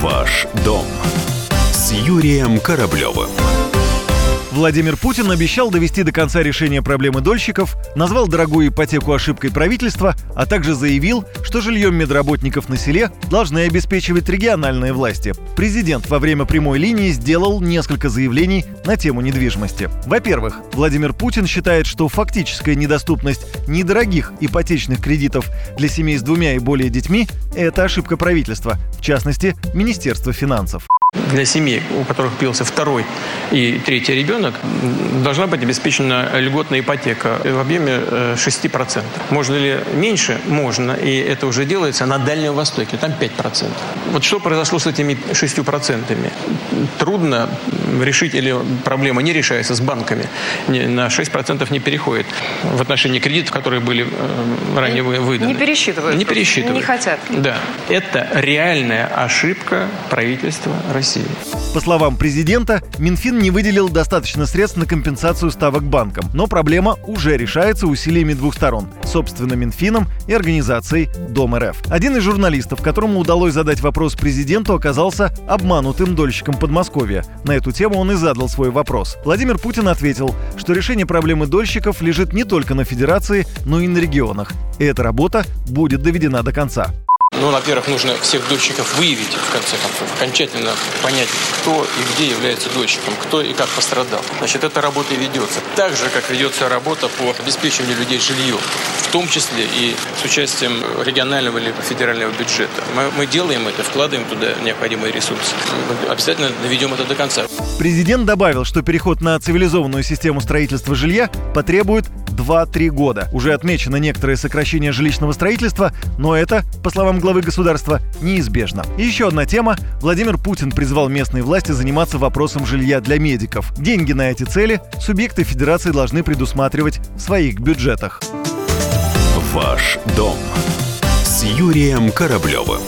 Ваш дом с Юрием Кораблевым. Владимир Путин обещал довести до конца решение проблемы дольщиков, назвал дорогую ипотеку ошибкой правительства, а также заявил, что жильем медработников на селе должны обеспечивать региональные власти. Президент во время прямой линии сделал несколько заявлений на тему недвижимости. Во-первых, Владимир Путин считает, что фактическая недоступность недорогих ипотечных кредитов для семей с двумя и более детьми – это ошибка правительства, в частности, Министерства финансов для семей, у которых появился второй и третий ребенок, должна быть обеспечена льготная ипотека в объеме 6%. Э, Можно ли меньше? Можно. И это уже делается на Дальнем Востоке. Там 5%. Вот что произошло с этими 6%? Трудно решить, или проблема не решается с банками. На 6% не переходит в отношении кредитов, которые были э, ранее выданы. Не пересчитывают. Не пересчитывают. Не хотят. Да. Это реальная ошибка правительства России. По словам президента, Минфин не выделил достаточно средств на компенсацию ставок банкам, но проблема уже решается усилиями двух сторон – собственно Минфином и организацией Дом РФ. Один из журналистов, которому удалось задать вопрос президенту, оказался обманутым дольщиком Подмосковья. На эту тему он и задал свой вопрос. Владимир Путин ответил, что решение проблемы дольщиков лежит не только на Федерации, но и на регионах. И эта работа будет доведена до конца. Ну, во-первых, нужно всех дольщиков выявить, в конце концов, окончательно понять, кто и где является дольщиком, кто и как пострадал. Значит, эта работа и ведется. Так же, как ведется работа по обеспечению людей жильем, в том числе и с участием регионального или федерального бюджета. Мы, мы делаем это, вкладываем туда необходимые ресурсы. Мы обязательно доведем это до конца. Президент добавил, что переход на цивилизованную систему строительства жилья потребует 2-3 года. Уже отмечено некоторое сокращение жилищного строительства, но это, по словам главы государства, неизбежно. И еще одна тема. Владимир Путин призвал местные власти заниматься вопросом жилья для медиков. Деньги на эти цели субъекты федерации должны предусматривать в своих бюджетах. Ваш дом с Юрием Кораблевым.